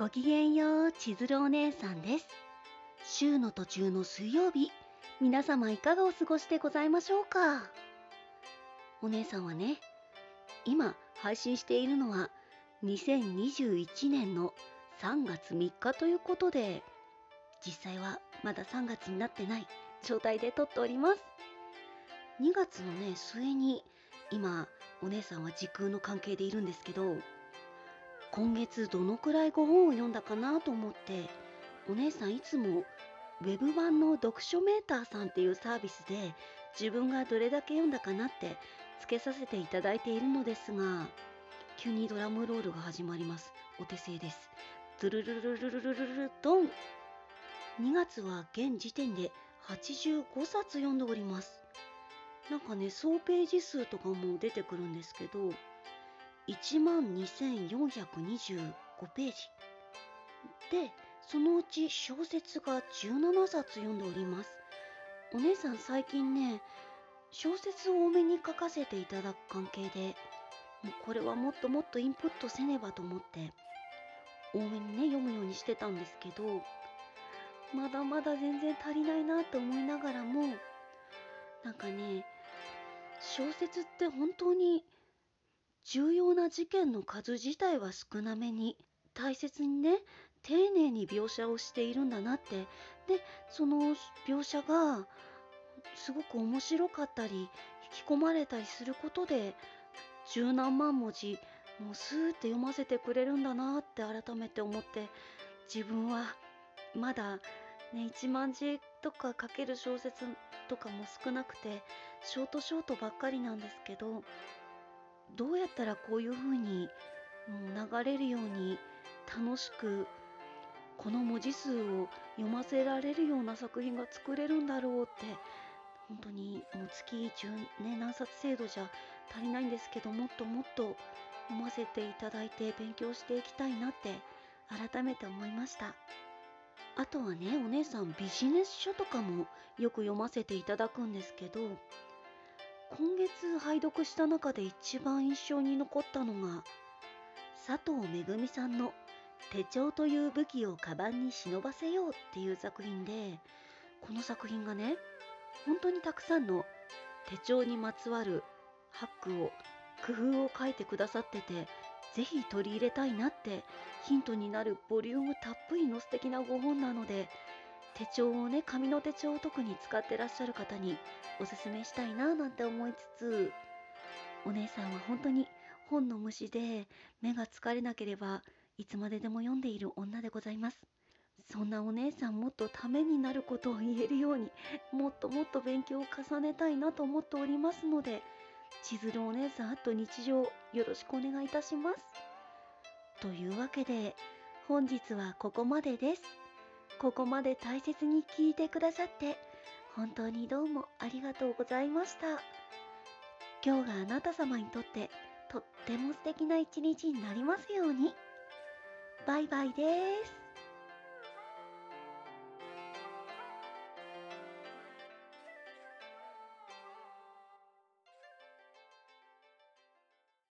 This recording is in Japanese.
ごきげんよう、千鶴お姉さんです。週の途中の水曜日、皆様いかがお過ごしでございましょうか？お姉さんはね、今配信しているのは2021年の3月3日ということで、実際はまだ3月になってない状態で撮っております。2月のね、末に今、お姉さんは時空の関係でいるんですけど、今月どのくらいご本を読んだかなと思ってお姉さんいつもウェブ版の読書メーターさんっていうサービスで自分がどれだけ読んだかなってつけさせていただいているのですが急にドラムロールが始まります。お手製です。ドゥルルルルルルルルドン2月は現時点で85冊読んでおりますなんかね総ページ数とかも出てくるんですけど12,425ページ。でそのうち小説が17冊読んでおります。お姉さん最近ね小説を多めに書かせていただく関係でもうこれはもっともっとインプットせねばと思って多めにね読むようにしてたんですけどまだまだ全然足りないなと思いながらもなんかね小説って本当に重要な事件の数自体は少なめに大切にね丁寧に描写をしているんだなって。でその描写がすごく面白かったり引き込まれたりすることで十何万文字もうスーって読ませてくれるんだなって改めて思って自分はまだね1万字とか書ける小説とかも少なくてショートショートばっかりなんですけどどうやったらこういう風に流れるように楽しくこの文字数を読ませられるような作品が作れるんだろうって本当にもう月10、ね、何冊制度じゃ足りないんですけどもっともっと読ませていただいて勉強していきたいなって改めて思いました。あとはねお姉さんビジネス書とかもよく読ませていただくんですけど今月拝読した中で一番印象に残ったのが佐藤めぐみさんの手帳という武器をカバンに忍ばせようっていう作品でこの作品がね本当にたくさんの手帳にまつわるハックを工夫を書いてくださっててぜひ取り入れたいなってヒントになるボリュームたっぷりの素敵なご本なので手帳をね紙の手帳を特に使ってらっしゃる方におすすめしたいななんて思いつつお姉さんは本当に本の虫で目が疲れなければいつまででも読んでいる女でございます。そんなお姉さんもっとためになることを言えるようにもっともっと勉強を重ねたいなと思っておりますので千鶴お姉さんあと日常よろしくお願いいたします。というわけで本日はここまでです。ここまで大切に聞いてくださって本当にどうもありがとうございました。今日があなた様にとってとっても素敵な一日になりますように。バイバイです。